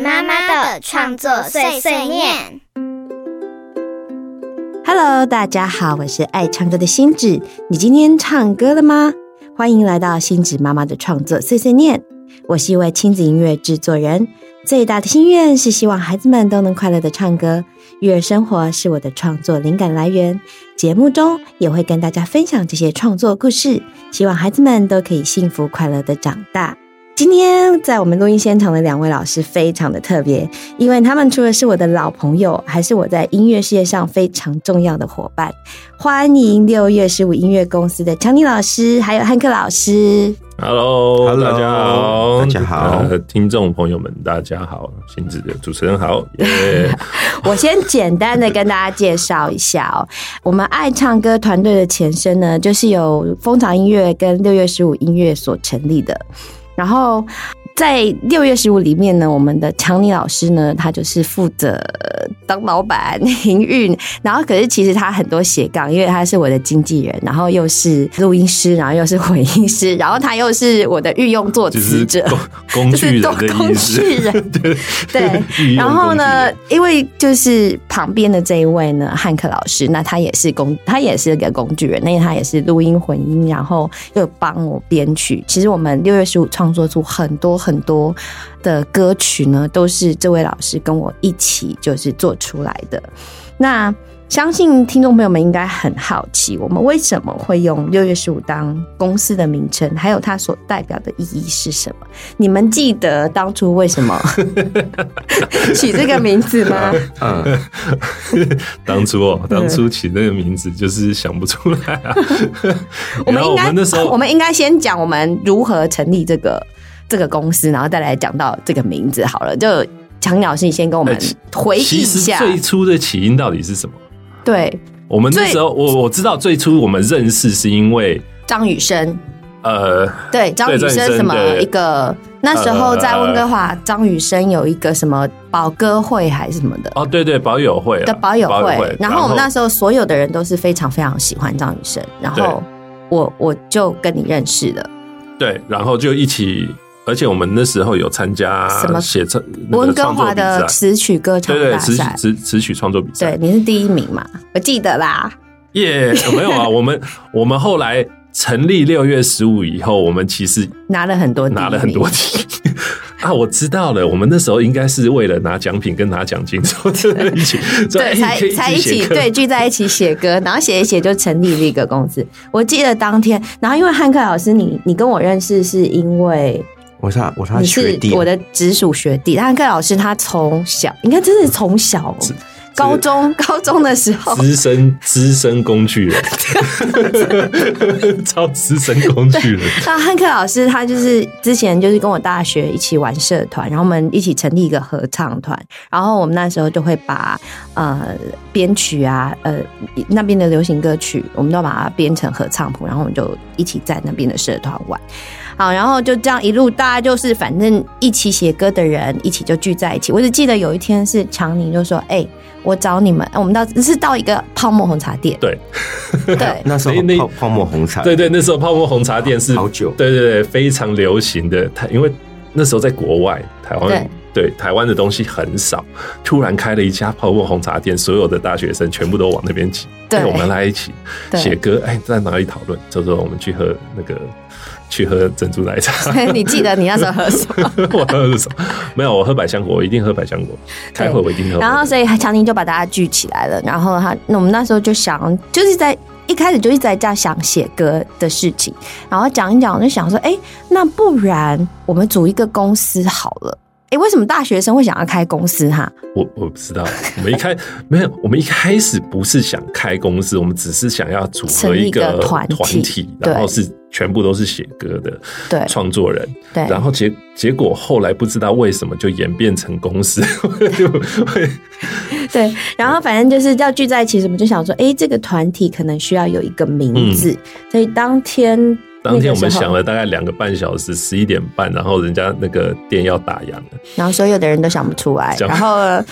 妈妈的创作碎碎念。Hello，大家好，我是爱唱歌的星子。你今天唱歌了吗？欢迎来到星子妈妈的创作碎碎念。我是一位亲子音乐制作人，最大的心愿是希望孩子们都能快乐的唱歌。育儿生活是我的创作灵感来源，节目中也会跟大家分享这些创作故事，希望孩子们都可以幸福快乐的长大。今天在我们录音现场的两位老师非常的特别，因为他们除了是我的老朋友，还是我在音乐事业上非常重要的伙伴。欢迎六月十五音乐公司的强尼老师，还有汉克老师。Hello，, Hello，大家好，大家好呃听众朋友们，大家好，星子的主持人好，耶、我先简单的跟大家介绍一下哦，我们爱唱歌团队的前身呢，就是由蜂巢音乐跟六月十五音乐所成立的。然后在六月十五里面呢，我们的强尼老师呢，他就是负责当老板、营运，然后可是其实他很多斜杠，因为他是我的经纪人，然后又是录音师，然后又是混音师，然后他又是我的御用作就是词者，工工具人。的就是工，具人。对对，然后呢因为就是旁边的这一位呢，汉克老师，那他也是工，他也是个工具人，那他也是录音混音，然后又帮我编曲。其实我们六月十五创作出很多很多的歌曲呢，都是这位老师跟我一起就是做出来的。那相信听众朋友们应该很好奇，我们为什么会用六月十五当公司的名称，还有它所代表的意义是什么？你们记得当初为什么 取这个名字吗？嗯，当初哦，当初起那个名字就是想不出来啊。我 我们应该们那时候我们应该先讲我们如何成立这个这个公司，然后再来讲到这个名字好了。就强老师，你先跟我们回忆一下。最初的起因到底是什么？对，我们那最时候，我我知道最初我们认识是因为张雨生，呃，对张雨生什么一个那时候在温哥华，张雨生有一个什么保歌会还是什么的。哦，对对，保友会啊的保友会，然后我们那时时候所有的人都是非常非常喜欢张雨生，然后我我就跟你认识了。对，然后就一起，而且我们那时候有参加什么写唱温哥华的，词曲歌唱对对，词曲词词曲创作比赛对，，你是第一名嘛？我记得啦。耶没有啊，我们我们后来成立六月十五以后，我们其实拿了很多拿了很多题 啊，我知道了，我们那时候应该是为了拿奖品跟拿奖金，所以一起对，才才一起对聚在一起写歌，然后写一写就成立了一个公司。我记得当天，然后因为汉克老师你你跟我认识是因为我是我是他你是学弟，我的直属学弟，汉克老师他从小应该真的是从小哦高中高中的时候。资深资深工具人，超资深工具人，那汉克老师他就是之前就是跟我大学一起玩社团，然后我们一起成立一个合唱团，然后我们那时候就会把呃编曲啊呃那边的流行歌曲，我们都把它编成合唱谱，然后我们就一起在那边的社团玩。好，然后就这样一路，大家就是反正一起写歌的人，一起就聚在一起。我只记得有一天是强尼就说：“哎、我找你们。”我们到是到一个泡沫红茶店，对 对，那时候那那泡泡沫红茶，对对，那时候泡沫红茶店是好久对对对，非常流行的。台因为那时候在国外，台湾对对台湾的东西很少，突然开了一家泡沫红茶店，所有的大学生全部都往那边挤。对哎我们来一起对写歌，哎，在哪里讨论？就说我们去喝那个去喝珍珠奶茶。你记得你那时候喝什么？我喝的是什么？没有，我喝百香果，我一定喝百香果。开会我一定喝。然后所以强尼就把大家聚起来了，然后他那我们那时候就想，就是在一开始就一直在这样想写歌的事情，然后讲一讲，我就想说，哎，那不然我们组一个公司好了。哎，为什么大学生会想要开公司哈？我我不知道，我们一开没有，我们一开始不是想开公司，我们只是想要组合一个成立一个团体然后是全部都是写歌的对。创作人，对。然后结结果后来不知道为什么就演变成公司，就会对，然后反正就是要聚在一起，我们就想说，哎，这个团体可能需要有一个名字，所以当天嗯当天我们想了大概两个半小时，十一点半，然后人家那个店要打烊了，然后所有的人都想不出来。然后呃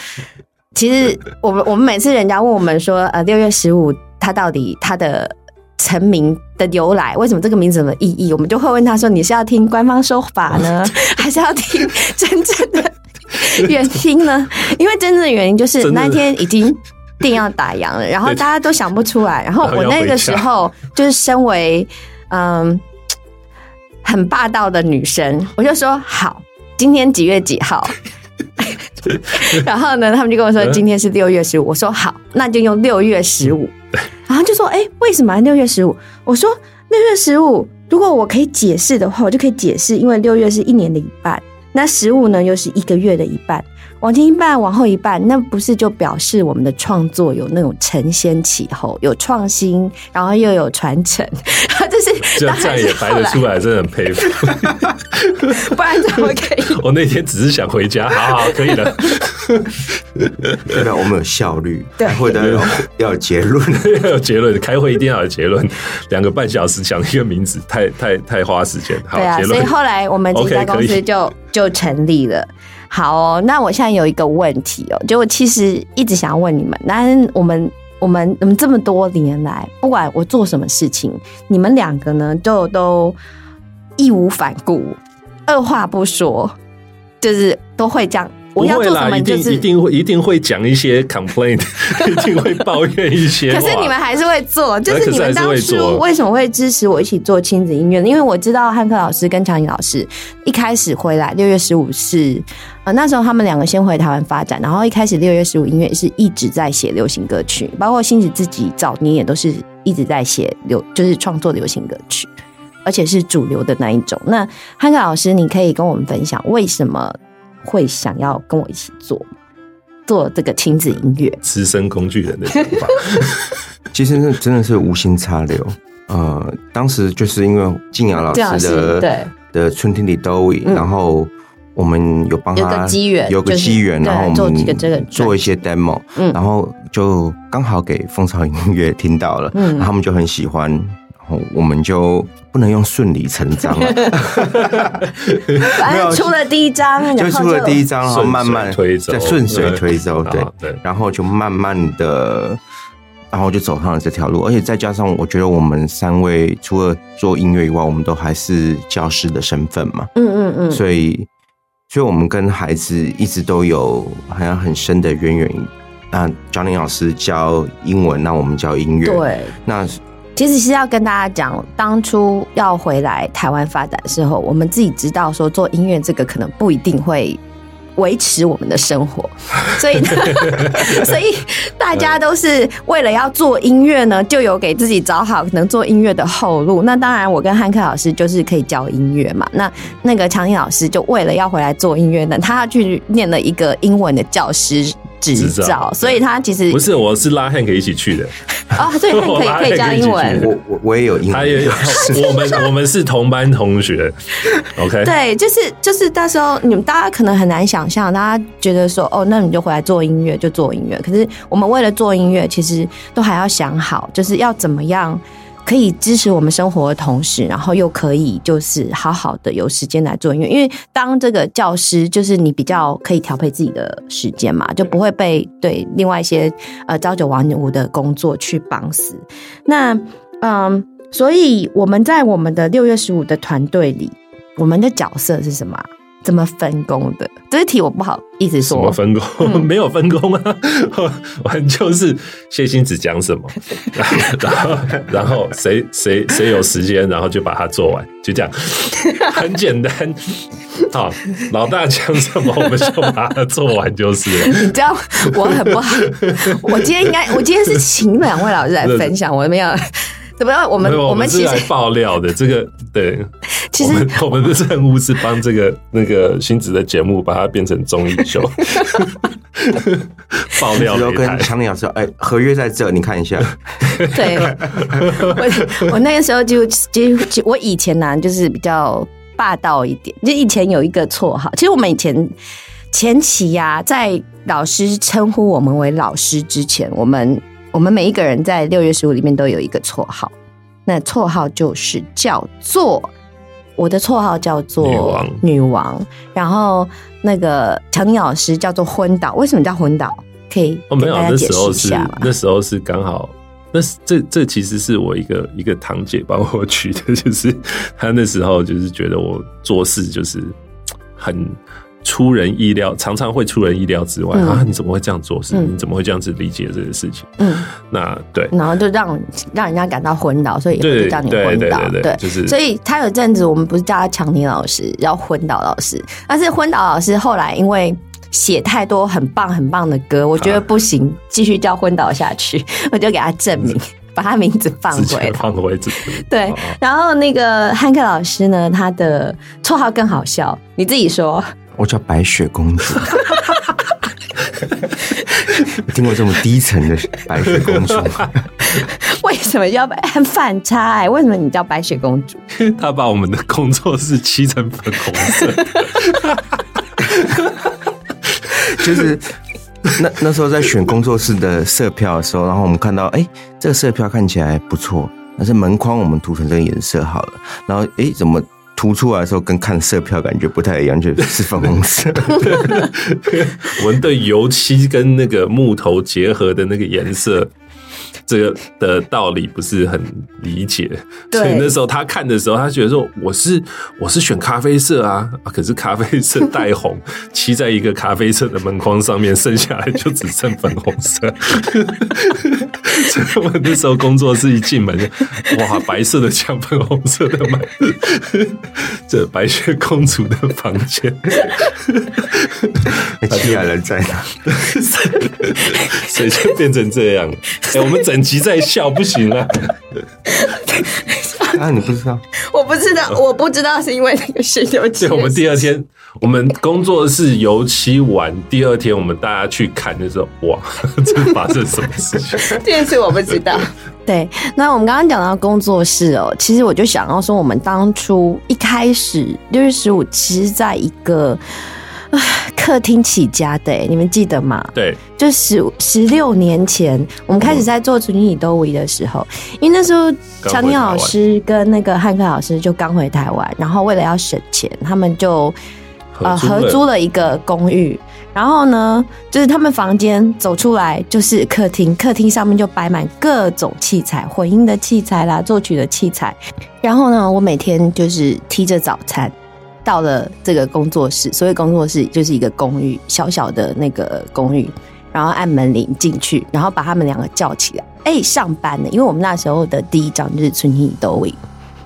其实我们我们每次人家问我们说，呃，六月十五他到底他的成名的由来，为什么这个名字有什么意义，我们就会问他说，你是要听官方说法呢，还是要听真正的原因呢？因为真正的原因就是那天已经定要打烊了，然后大家都想不出来，然后我那个时候就是身为嗯很霸道的女生，我就说好，今天几月几号？然后呢，他们就跟我说嗯今天是六月十五，我说好，那就用六月十五。然后就说哎，为什么六月十五？我说六月十五，如果我可以解释的话，我就可以解释，因为六月是一年的一半，那十五呢又是一个月的一半，往前一半，往后一半，那不是就表示我们的创作有那种承先启后，有创新，然后又有传承，这是这当然样这样也排得出来，真的很佩服。不然怎么可以？我那天只是想回家，好好可以了。代表我们有效率，对开会的要要有结论。要有结论，开会一定要有结论。两个半小时讲一个名字，太太太花时间。好，对啊，所以后来我们这家公司就就成立了。好哦，那我现在有一个问题哦，就我其实一直想要问你们，那我们我们我们这么多年来，不管我做什么事情，你们两个呢，就都义无反顾，二话不说，就是都会这样。我不会啦，要做什么一定就是一定会一定会讲一些 complaint，一定会抱怨一些。可是你们还是会做，就是你们当初为什么会支持我一起做亲子音乐呢？因为我知道汉克老师跟强颖老师一开始回来，六月十五是呃那时候他们两个先回台湾发展，然后一开始六月十五音乐是一直在写流行歌曲，包括星子自己早年也都是一直在写流，就是创作流行歌曲，而且是主流的那一种。那汉克老师，你可以跟我们分享为什么会想要跟我一起做做这个亲子音乐？资深工具人的想法，其实那真的是无心插柳。呃，当时就是因为静雅老师师的对的春天里都雨，嗯然后我们有帮有他个机缘有个机缘，然后我做几个这个们做一些 demo，嗯。然后就刚好给蜂巢音乐听到了，嗯。然后他们就很喜欢，然后我们就不能用顺理成章了，反正出了第一章，就出了第一章，然后慢慢推走。再顺水推舟，对。对。然后就慢慢的，然后就走上了这条路，而且再加上我觉得我们三位除了做音乐以外，我们都还是教师的身份嘛，嗯嗯嗯，所以，所以我们跟孩子一直都有好像很深的渊源。那 Johnny 老师教英文，那我们教音乐，，对。那其实是要跟大家讲，当初要回来台湾发展的时候，我们自己知道说做音乐这个可能不一定会维持我们的生活，所以呢 所以大家都是为了要做音乐呢，就有给自己找好能做音乐的后路。那当然，我跟汉克老师就是可以教音乐嘛。那那个强毅老师就为了要回来做音乐呢，他去念了一个英文的教师执照，所以他其实不是，我是拉 Hank 一起去的，哦，所以他可以可以教英文。我我我也有英他也有，我们我们是同班同学，OK，对，就是就是到时候你们大家可能很难想象，大家觉得说哦，那你就回来做音乐就做音乐。可是我们为了做音乐，其实都还要想好，就是要怎么样可以支持我们生活的同时，然后又可以就是好好的有时间来做音乐。因为当这个教师，就是你比较可以调配自己的时间嘛，就不会被对另外一些呃朝九晚五的工作去绑死。那嗯，所以我们在我们的六月十五的团队里，我们的角色是什么啊？怎么分工的？这一题我不好意思说。什么分工？嗯 没有分工啊，我就是谢欣子讲什么，然后然后谁谁谁有时间，然后就把它做完，就这样，很简单。好，老大讲什么，我们就把它做完就是了。你知道我很不好，我今天应该，我今天是请两位老师来分享，我没有，怎么样？我们我我们其实是来爆料的，这个对。其实我们我们的任务是帮这个那个星子的节目把它变成综艺秀，爆料然后跟。强尼老师说，哎，合约在这，你看一下。对，我我那个时候就就就我以前呢、就是比较霸道一点，就以前有一个绰号，其实我们以前前期呀、在老师称呼我们为老师之前，我们我们每一个人在六月十五里面都有一个绰号，那绰号就是叫做。我的绰号叫做女王女王，然后那个强尼老师叫做昏倒，为什么叫昏倒？可以哦，没有，那时候是一下吗？那时候是刚好，那是这这其实是我一个一个堂姐帮我取的，就是她那时候就是觉得我做事就是很出人意料，常常会出人意料之外、嗯啊！你怎么会这样做事？嗯你怎么会这样子理解这个事情？嗯，那对然后就让让人家感到昏倒，所以也会对叫你昏倒，对对，就是所以他有阵子我们不是叫他强尼老师，叫昏倒老师，但是昏倒老师后来因为。写太多很棒很棒的歌，我觉得不行，继续叫昏倒下去，我就给他证明，把他名字放回。放回自己。对哦，然后那个汉克老师呢，他的绰号更好笑，你自己说。我叫白雪公主。我 听过这么低沉的白雪公主吗，为什么要很反差、欸？为什么你叫白雪公主？他把我们的工作室漆成粉红色，就是那那时候在选工作室的色票的时候，然后我们看到，哎、这个色票看起来不错，但是门框我们涂成这个颜色好了，然后哎、诶怎么涂出来的时候跟看色票感觉不太一样，就是粉红色。我们的油漆跟那个木头结合的那个颜色。这个的道理不是很理解，所以那时候他看的时候，他觉得说我是我是选咖啡色啊，啊可是咖啡色带红，漆在一个咖啡色的门框上面，剩下来就只剩粉红色。所 以我那时候工作室一进门，哇，白色的墙，粉红色的门，这白雪公主的房间。那其他人在哪？所以就变成这样。哎、我们整集在笑，不行啊！啊，你不知道？我不知道，我不知道是因为那个是油漆对，我们第二天，我们工作室油漆完，第二天我们大家去看的时候，哇，这发生什么事情？这件事我不知道。对，那我们刚刚讲到工作室哦，其实我就想要说，我们当初一开始六月十五，其实在一个。唉客厅起家的，你们记得吗？对，就十十六年前，我们开始在做《纯女都维》的时候，因为那时候强尼老师跟那个汉克老师就刚回台湾，然后为了要省钱，他们就呃合租了一个公寓。然后呢，就是他们房间走出来就是客厅，客厅上面就摆满各种器材，混音的器材啦，作曲的器材。然后呢，我每天就是提着早餐。到了这个工作室，所谓工作室就是一个公寓，小小的那个公寓，然后按门铃进去，然后把他们两个叫起来，哎，上班了。因为我们那时候的第一张就是《春天都位》，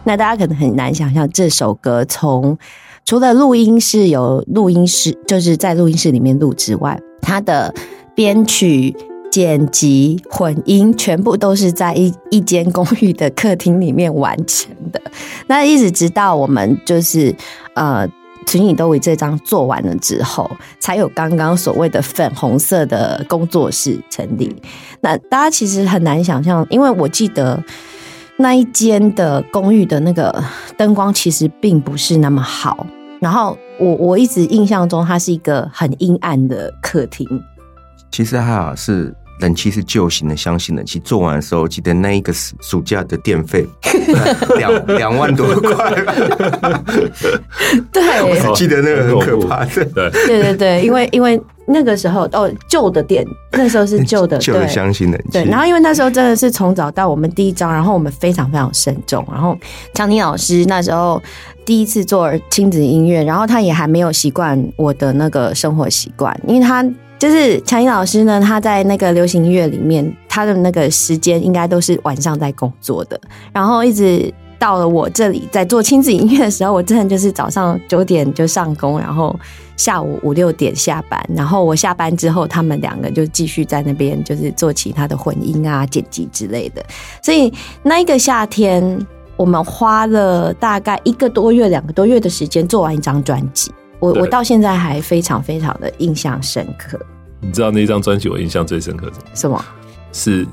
那大家可能很难想象这首歌从除了录音室有录音室，就是在录音室里面录之外，它的编曲。剪辑、混音全部都是在一一间公寓的客厅里面完成的。那一直直到我们就是呃《群影都为》这张做完了之后，才有刚刚所谓的粉红色的工作室成立。那大家其实很难想象，因为我记得那一间的公寓的那个灯光其实并不是那么好。然后我我一直印象中它是一个很阴暗的客厅。其实还好是。冷气是旧型的箱型冷气，做完的时候，记得那一个暑假的电费 两两万多块。对，我记得那个很可怕的。对对对对，因为因为那个时候哦，旧的电那时候是旧的 旧的箱型冷气。对，然后因为那时候真的是从早到我们第一章，然后我们非常非常慎重。然后强尼老师那时候第一次做亲子音乐，然后他也还没有习惯我的那个生活习惯，因为他。就是强音老师呢，他在那个流行音乐里面，他的那个时间应该都是晚上在工作的，然后一直到了我这里在做亲子音乐的时候，我真的就是早上九点就上工，然后下午五六点下班，然后我下班之后，他们两个就继续在那边就是做其他的混音啊、剪辑之类的。所以那一个夏天，我们花了大概一个多月、两个多月的时间做完一张专辑。我我到现在还非常非常的印象深刻。你知道那张专辑我印象最深刻什么？什么？是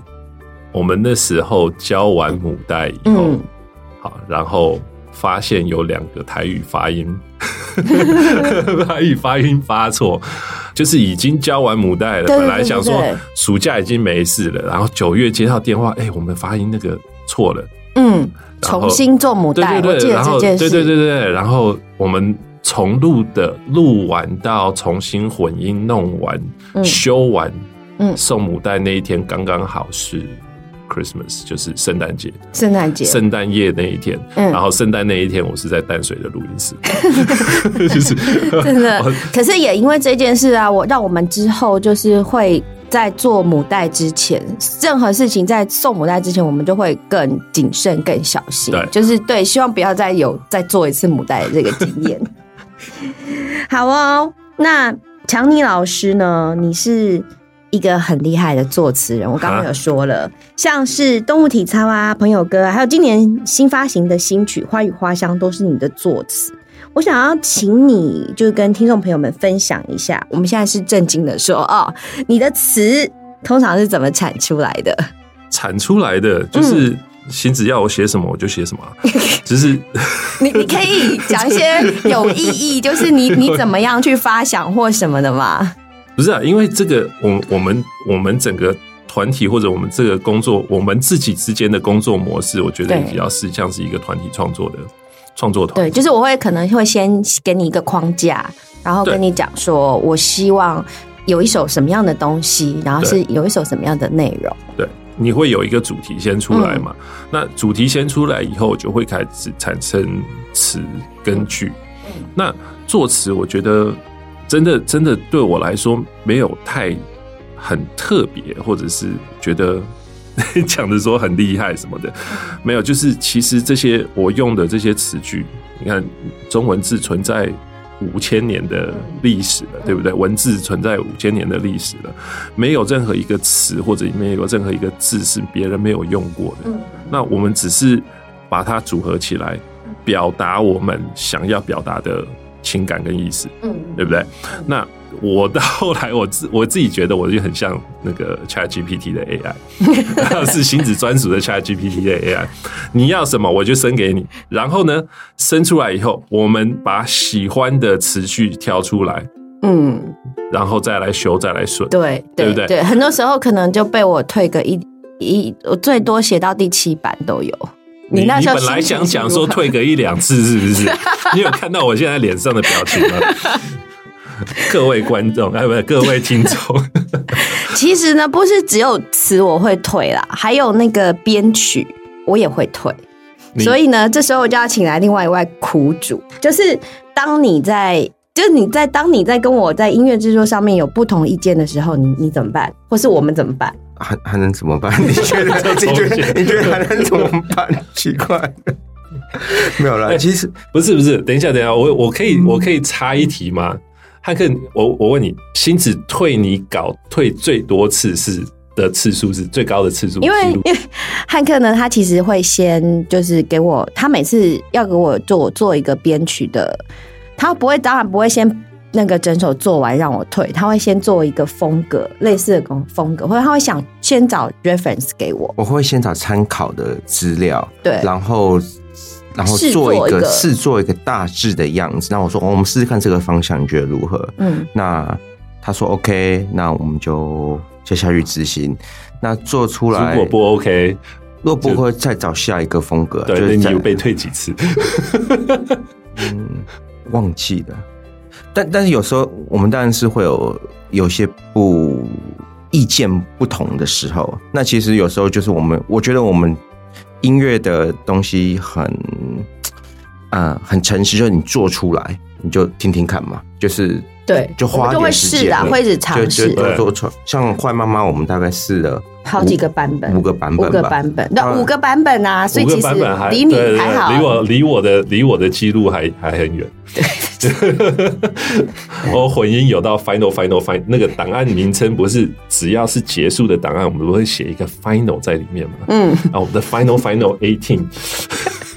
我们那时候教完母带以后，嗯好，然后发现有两个台语发音，台语发音发错，就是已经教完母带了，本来想说暑假已经没事了，然后九月接到电话，哎、我们发音那个错了，嗯，重新做母带，对对对，我记得然后这件事。对对对对，然后我们重录的录完到重新混音弄完、嗯。修完，嗯。送母带那一天刚刚好是 Christmas，就是圣诞节，圣诞节，圣诞夜那一天，嗯。然后圣诞那一天我是在淡水的录音室，就是真的。可是也因为这件事啊，我让我们之后就是会在做母带之前，任何事情在送母带之前，我们就会更谨慎、更小心。对。就是对，希望不要再有再做一次母带的这个经验。好哦，那强尼老师呢？你是一个很厉害的作词人，我刚刚有说了，像是动物体操啊、朋友歌啊，还有今年新发行的新曲《花语花香》，都是你的作词。我想要请你，就是跟听众朋友们分享一下，我们现在是正经的说哦，你的词通常是怎么产出来的？产出来的就是星子要我写什么我就写什么啊，只是你你可以讲一些有意义，就是你 你怎么样去发想或什么的嘛？不是啊，因为这个我我们我们整个团体或者我们这个工作，我们自己之间的工作模式，我觉得对比较是像是一个团体创作的创作团对，就是我会可能会先给你一个框架，然后跟你讲说，我希望有一首什么样的东西，然后是有一首什么样的内容。对，你会有一个主题先出来嘛？那主题先出来以后，就会开始产生词跟句。那作词，我觉得真的真的对我来说没有太很特别，或者是觉得 讲的说很厉害什么的，没有。就是其实这些我用的这些词句，你看中文字存在。五千年的历史了，对不对？文字存在五千年的历史了，没有任何一个词或者没有任何一个字是别人没有用过的。那我们只是把它组合起来，表达我们想要表达的情感跟意思，嗯，对不对？那我到后来，我自我自己觉得，我就很像那个 Chat GPT 的 AI，是星子专属的 Chat GPT 的 AI。你要什么，我就生给你。然后呢，生出来以后，我们把喜欢的词句挑出来，嗯，然后再来修，再来顺。对对不对对，很多时候可能就被我退个一一，我最多写到第七版都有。你那时候本来想讲说退个一两次，是不是？你有看到我现在脸上的表情吗？各位观众，哎，不是各位听众，其实呢，不是只有词我会退啦，还有那个编曲我也会退。所以呢，这时候我就要请来另外一位苦主，就是当你在，就是你在当你在跟我在音乐制作上面有不同意见的时候，你你怎么办？或是我们怎么办？还还能怎么办？你觉得？你觉得？你觉得还能怎么办？奇怪，没有啦。哎其实不是不是，等一下等一下，我我可以我可以插一题吗？汉克，我我问你，星子退你稿退最多次是的次数是最高的次数，因为因为汉克呢，他其实会先就是给我，他每次要给我做做一个编曲的，他不会当然不会先那个整首做完让我退，他会先做一个风格类似的风风格，或者他会想先找 reference 给我，我会先找参考的资料，对。然后然后做一个试做一个大致的样子。那我说，哦我们试试看这个方向，你觉得如何？嗯，那他说 OK，那我们就就下去执行。那做出来，如果不 OK，如果不会再找下一个风格，对，就是你有被退几次？嗯忘记了。但但是有时候我们当然是会有有些不意见不同的时候，那其实有时候就是我们，我觉得我们音乐的东西很，啊、很诚实，就是你做出来你就听听看嘛，就是对，就花点时间会一直尝就就试对做做像坏妈妈，我们大概试了好几个版本，五个版本五个版本，那，五个版本啊，所以五其实离你还好，离我离我的离我的记录还还很远。我混音有到 final final final 那个档案名称不是只要是结束的档案，我们都会写一个 final 在里面嘛？嗯，啊，我们的 final final eighteen，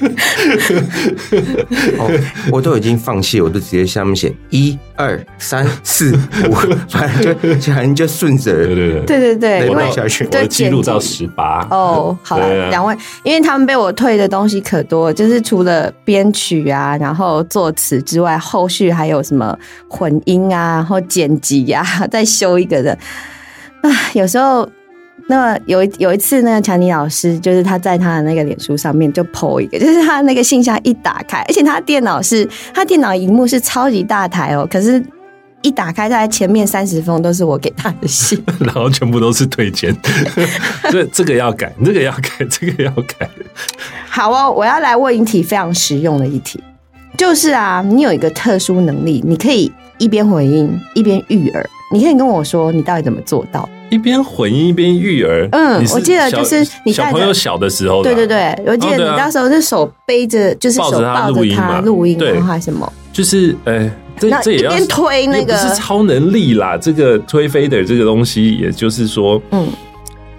哦，我都已经放弃，我都直接下面写一二三四五，反正就反正就顺着对对对，对对对，因为下去我记录到十八。哦，好啊了，两位，因为他们被我退的东西可多，就是除了编曲啊，然后作词之外，后续还有什么混音啊，然后剪辑啊，再修一个的啊，有时候。那有一有一次呢，强尼老师就是他在他的那个脸书上面就 PO 一个，就是他那个信箱一打开，而且他电脑是他电脑荧幕是超级大台哦，可是一打开，大概前面三十封都是我给他的信。然后全部都是推荐，这这个要改，这个要改，这个要改。好哦，我要来问一题非常实用的一题，就是啊，你有一个特殊能力，你可以一边回应一边育儿，你可以跟我说你到底怎么做到？一边混音一边育儿，嗯我记得就是你小朋友小的时候对对对，我记得你那时候是手背着，就是手抱着他录音嘛录音，对然后还什么？就是呃，这那这也要推那个不是超能力啦，这个推飞的这个东西，也就是说，嗯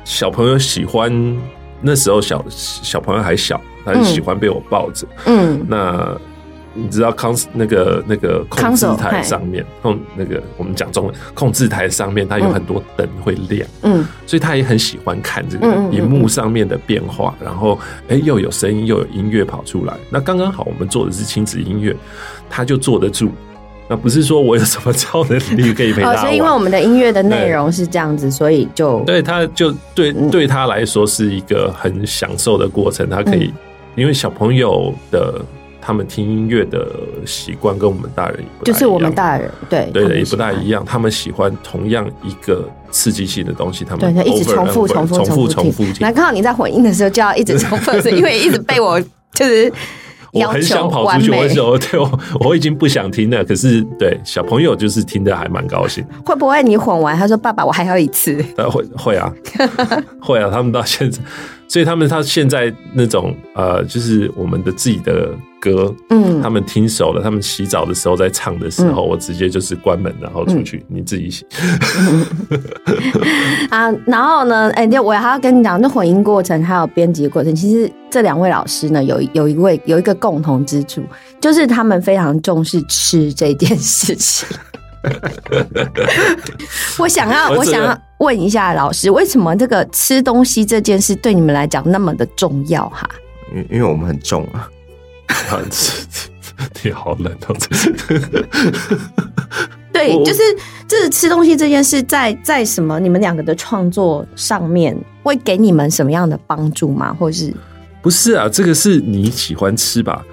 小朋友喜欢那时候小小朋友还小，他就喜欢被我抱着。嗯那你知道康那个那个控制台上面控那个我们讲中文控制台上面，它有很多灯会亮，嗯所以他也很喜欢看这个荧幕上面的变化，然后哎、又有声音又有音乐跑出来。那刚刚好，我们做的是亲子音乐，他就坐得住。那不是说我有什么超能力可以陪他所以因为我们的音乐的内容是这样子，所以就对他就对嗯对他来说是一个很享受的过程。他可以，嗯因为小朋友的他们听音乐的习惯跟我们大人也不太就是我们大人对对的，也不大一样。他们喜欢同样一个刺激性的东西，他们一直重复重复重复重复听那。刚好你在混音的时候就要一直重复，是因为 一直被我就是我很想跑出去，对我我已经不想听了，可是对小朋友就是听的还蛮高兴。会不会你混完，他说爸爸我还要一次？呃，会会啊，会啊，他们到现在，所以他们他现在那种呃，就是我们的自己的歌，嗯他们听熟了，他们洗澡的时候在唱的时候，我直接就是关门，然后出去，你自己洗。啊，然后呢，哎、对，我还要跟你讲，那混音过程还有编辑过程，其实这两位老师呢，有有一位有一个共同之处，就是他们非常重视吃这件事情。我想要，我想要问一下老师，为什么这个吃东西这件事对你们来讲那么的重要哈？因因为我们很重啊，啊，你好冷哦！对，我就是这吃东西这件事在，在什么你们两个的创作上面会给你们什么样的帮助吗？或是不是啊，这个是你喜欢吃吧？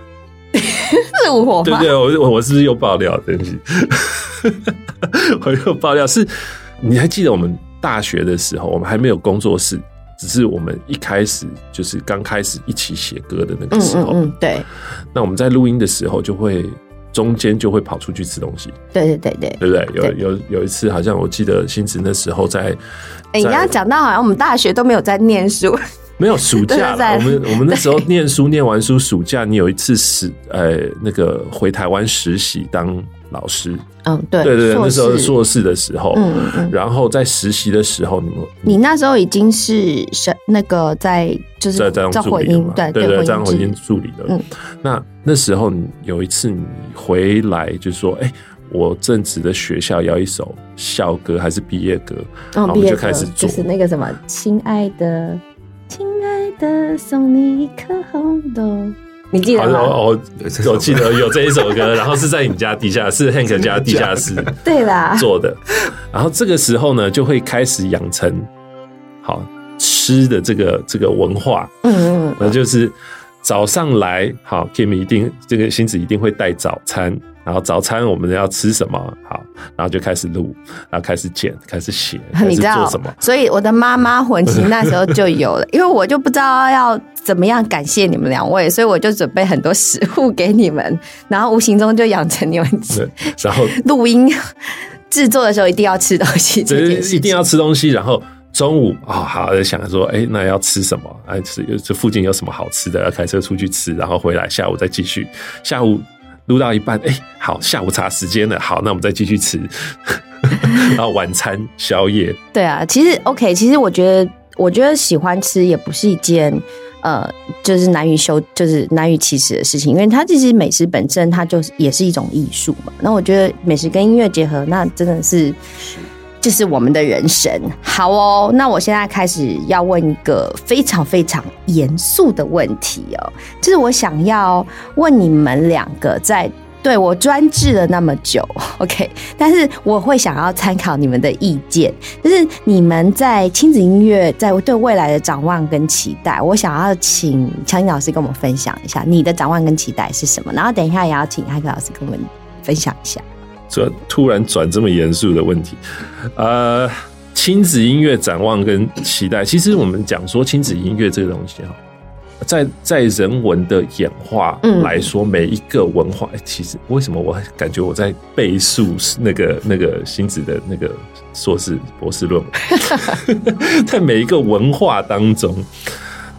是我吗？对对，我我我是不是又爆料对不起？我又爆料是，你还记得我们大学的时候，我们还没有工作室，只是我们一开始就是刚开始一起写歌的那个嗯时候。嗯嗯，对那我们在录音的时候，就会中间就会跑出去吃东西，对对对对。对不对？对有有有一次，好像我记得星子那时候在，哎、你在刚刚讲到好像我们大学都没有在念书，没有暑假我对们 我们那时候念书，念完书，暑假你有一次实呃那个回台湾实习当老师，嗯，对对对对，那时候士硕士的时候，嗯嗯。嗯，然后在实习的时候，你们你那时候已经是是那个在就是在助理了嘛，混音对对对，这样混混音助理了。嗯。那那时候你有一次你回来就说，哎、我正职的学校要一首校歌还是毕业歌，然嗯，后我们就开始做。就。是那个什么，亲爱的，的，送你一颗红豆，你记得哦，有这首歌。我记得有这一首歌，然后是在你家地下室，Hank 家地下室 对啦，做的。然后这个时候呢，就会开始养成好吃的这个这个文化，嗯嗯。那就是早上来，好，Kim 一定这个星子一定会带早餐，然后早餐我们要吃什么？好，然后就开始录，然后开始剪，开始写，你知道做什么？，所以我的妈妈魂其实那时候就有了，因为我就不知道要怎么样感谢你们两位，所以我就准备很多食物给你们，然后无形中就养成你们吃，然后 录音制作的时候一定要吃东西。一定要吃东西，然后中午啊、好在想说，哎，那要吃什么？哎，吃这附近有什么好吃的？要开车出去吃，然后回来下午再继续。下午录到一半，哎，好，下午茶时间了，好，那我们再继续吃。然后晚餐、宵夜，对啊，其实 OK，其实我觉得，我觉得喜欢吃也不是一件呃，就是难于修，就是难于启齿的事情，因为它其实美食本身它就是也是一种艺术嘛。那我觉得美食跟音乐结合，那真的是就是我们的人生。好哦，那我现在开始要问一个非常非常严肃的问题哦，就是我想要问你们两个在。对我专制了那么久，OK，但是我会想要参考你们的意见，就是你们在亲子音乐在对未来的展望跟期待，我想要请强英老师跟我们分享一下你的展望跟期待是什么，然后等一下也要请艾克老师跟我们分享一下。转突然转这么严肃的问题，呃，亲子音乐展望跟期待，其实我们讲说亲子音乐这个东西哈，在在人文的演化嗯来说，每一个文化，哎其实为什么我感觉我在背述那个那个星子的那个硕士博士论文，在每一个文化当中，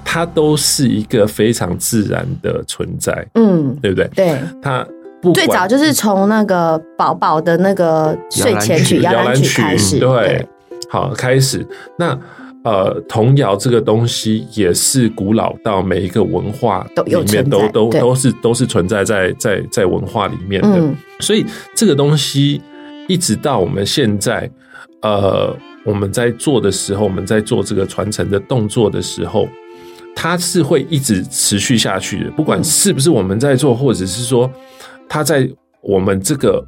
它都是一个非常自然的存在，嗯，对不对？对。它最早就是从那个宝宝的那个睡前曲、摇篮曲开始，对，好开始。那呃，童谣这个东西也是古老到每一个文化里面都都都是都是存在在在在文化里面的。嗯所以这个东西一直到我们现在，呃，我们在做的时候，我们在做这个传承的动作的时候，它是会一直持续下去的。不管是不是我们在做，或者是说它在我们这个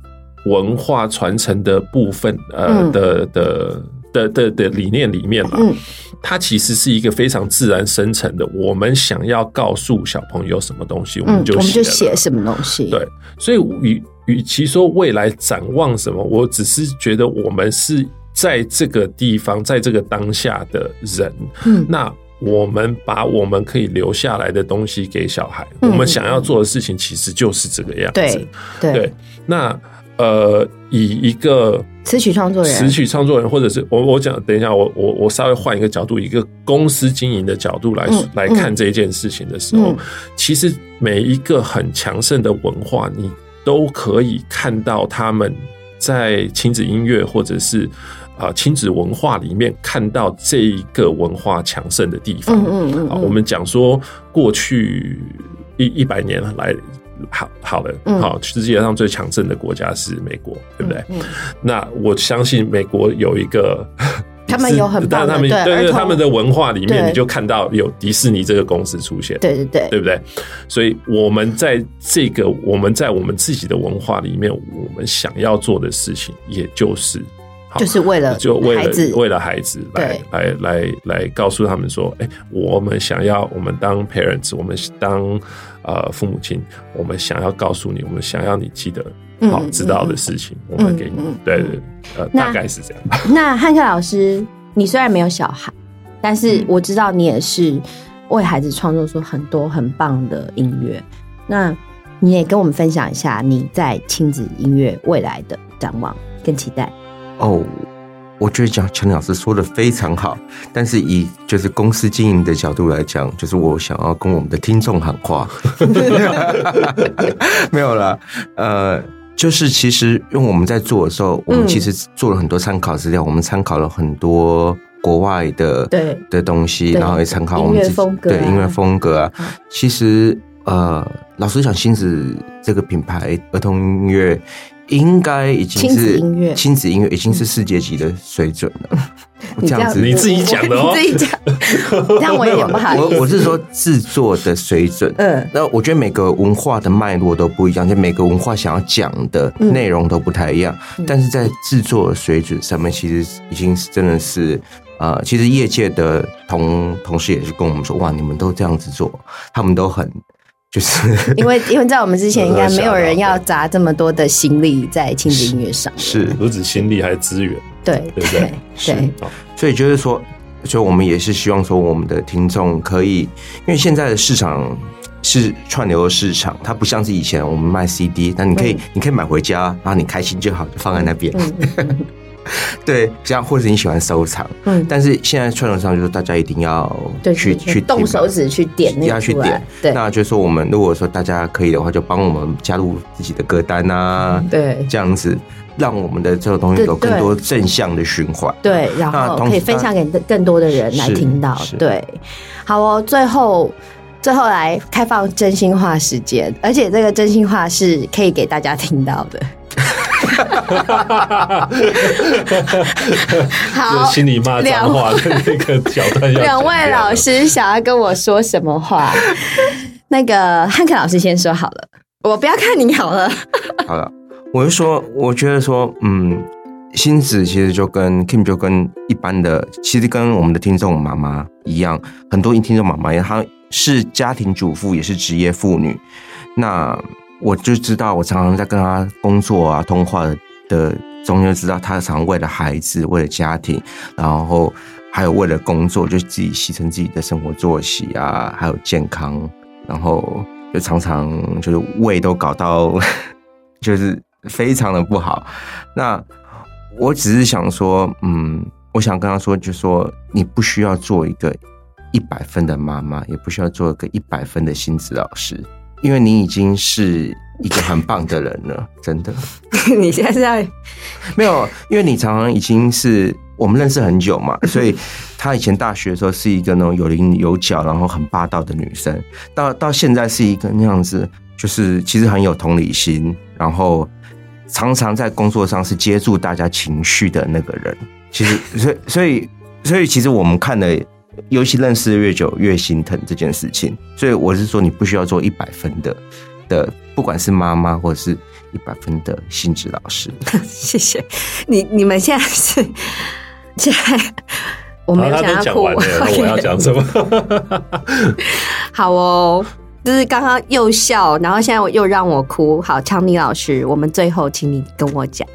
文化传承的部分，呃嗯的的的的的理念里面嘛，嗯它其实是一个非常自然生成的。我们想要告诉小朋友什么东西，我们嗯，就我们就写什么东西？对，所以与与其说未来展望什么，我只是觉得我们是在这个地方，在这个当下的人，嗯那我们把我们可以留下来的东西给小孩，嗯。我们想要做的事情其实就是这个样子。对那呃，以一个词曲创作人。词曲创作人，或者是我我讲，等一下，我我我稍微换一个角度，一个公司经营的角度来、嗯来看这件事情的时候，嗯。其实每一个很强盛的文化，你都可以看到他们在亲子音乐或者是啊、呃亲子文化里面看到这一个文化强盛的地方。嗯嗯嗯啊，嗯我们讲说过去一一百年来。好好了，嗯好，世界上最强盛的国家是美国，对不对？嗯那我相信美国有一个，他们有很棒的但他们对对他们的文化里面，你就看到有迪士尼这个公司出现，对对对对不对？所以我们在这个我们在我们自己的文化里面，我们想要做的事情，也就是好就是为了就为孩子了为了孩子来来来来告诉他们说，哎，我们想要我们当 parents，我们当呃父母亲，我们想要告诉你，我们想要你记得嗯好知道的事情，我们给你对对，呃，大概是这样。那汉克老师，你虽然没有小孩，但是嗯我知道你也是为孩子创作出很多很棒的音乐。那你也跟我们分享一下你在亲子音乐未来的展望跟期待。哦，我觉得讲陈老师说的非常好，但是以就是公司经营的角度来讲，就是我想要跟我们的听众喊话，没有啦，呃。就是其实因为我们在做的时候，我们嗯其实做了很多参考资料，我们参考了很多国外的对的东西，然后也参考我们自己音乐风格啊对音乐风格啊嗯。其实呃，老实讲，亲子这个品牌儿童音乐应该已经亲子是音乐亲子音乐已经是世界级的水准了。这样子，你自己讲的哦你自己讲，这样我有点不好意思。我我是说制作的水准。嗯那我觉得每个文化的脉络都不一样，就每个文化想要讲的嗯内容都不太一样。但是在制作的水准上面，其实已经是真的是，呃，其实业界的同同事也是跟我们说，哇，你们都这样子做，他们都很就是 因为因为在我们之前，应该没有人要砸这么多的心力在亲子音乐上。是，不止心力，还是资源，对对不对？对，所以就是说，所以我们也是希望说，我们的听众可以，因为现在的市场是串流的市场，它不像是以前我们卖 CD，那你可以、嗯你可以买回家，然后你开心就好，就放在那边。嗯嗯对，这样或者你喜欢收藏，嗯，但是现在传统上就是大家一定要对，去去动手指去点那个要去点。对那就是说，我们如果说大家可以的话，就帮我们加入自己的歌单啊，对这样子让我们的这个东西有更多正向的循环。对，然后可以分享给更多的人来听到。对，好哦，最后。最后来开放真心话时间，而且这个真心话是可以给大家听到的。好就，心里骂脏话的那个桥段要两位老师想要跟我说什么话？那个汉克老师先说好了，我不要看你好了。好了，我就说，我觉得说，嗯，星子其实就跟 Kim 就跟一般的，其实跟我们的听众妈妈一样，很多听众妈妈她是家庭主妇，也是职业妇女。那我就知道，我常常在跟她工作啊、通话的的中间，知道他常为了孩子、为了家庭，然后还有为了工作，就自己牺牲自己的生活作息啊，还有健康，然后就常常就是胃都搞到 就是非常的不好。那我只是想说，嗯，我想跟他说，就说你不需要做一个一百分的妈妈，也不需要做一个一百分的心子老师，因为你已经是一个很棒的人了，真的。你现在是在没有，因为你常常已经是我们认识很久嘛，所以她以前大学的时候是一个那种有棱有角，然后很霸道的女生，到到现在是一个那样子，就是其实很有同理心，然后常常在工作上是接住大家情绪的那个人。其实，所以所以所以，其实我们看的，尤其认识的越久越心疼这件事情。所以我是说，你不需要做一百分的的，不管是妈妈或者是一百分的心智老师。谢谢你，你们现在是现在我没有讲想要哭，完了，我要讲什么？好哦，就是刚刚又笑，然后现在又让我哭。好，昌妮老师，我们最后请你跟我讲，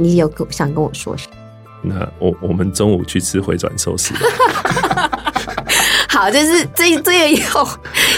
你有跟想跟我说什么？那我我们中午去吃回转寿司吧。好，就是这这个以后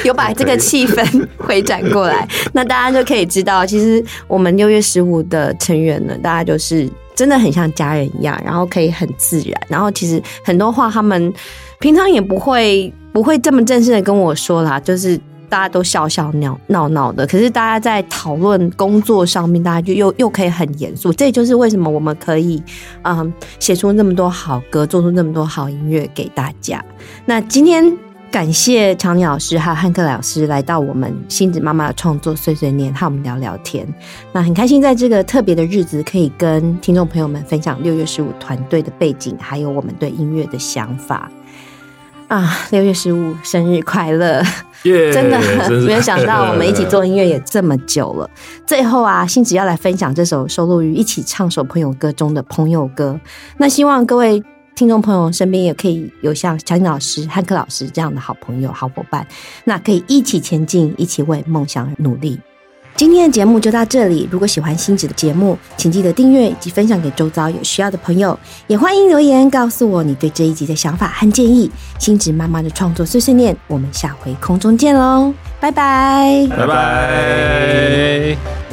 有把这个气氛回转过来，那大家就可以知道，其实我们六月十五的成员呢，大家就是真的很像家人一样，然后可以很自然，然后其实很多话他们平常也不会不会这么正式的跟我说啦，就是。大家都笑笑闹闹闹的，可是大家在讨论工作上面，大家就又又可以很严肃。这就是为什么我们可以，嗯，写出那么多好歌，做出那么多好音乐给大家。那今天感谢常妮老师还有汉克老师来到我们星子妈妈的创作碎碎念，和我们聊聊天。那很开心在这个特别的日子，可以跟听众朋友们分享六月十五团队的背景，还有我们对音乐的想法。啊，六月十五生日快乐！耶 真的没有想到，我们一起做音乐也这么久了。最后啊，星子要来分享这首收录于《一起唱首朋友歌》中的朋友歌。那希望各位听众朋友身边也可以有像小景老师、汉克老师这样的好朋友、好伙伴，那可以一起前进，一起为梦想而努力。今天的节目就到这里。如果喜欢星子的节目，请记得订阅以及分享给周遭有需要的朋友，也欢迎留言告诉我你对这一集的想法和建议。星子妈妈的创作碎碎念，我们下回空中见喽，拜拜。拜拜。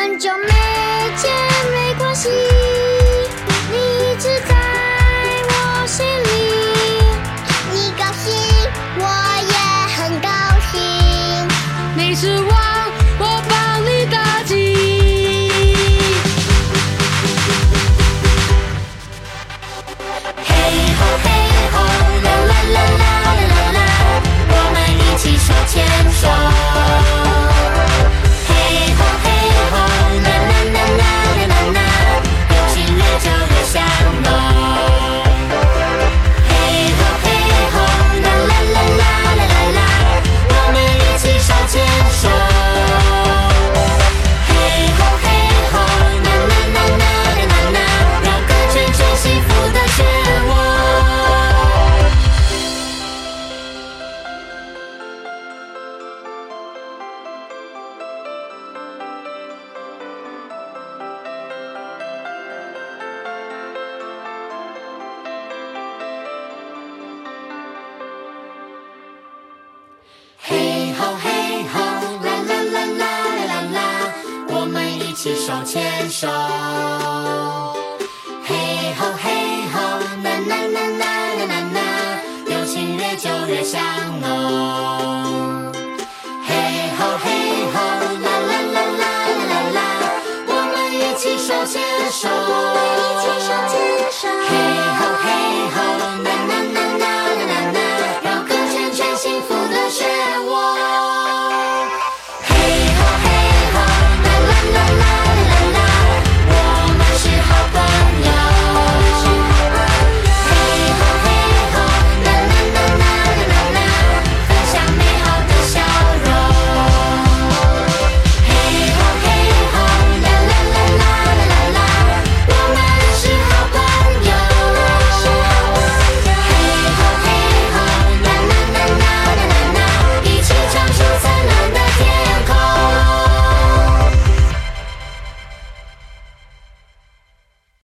很久没见没关系，起手牵手。嘿吼嘿吼，啦啦啦啦啦啦啦，有情越久越香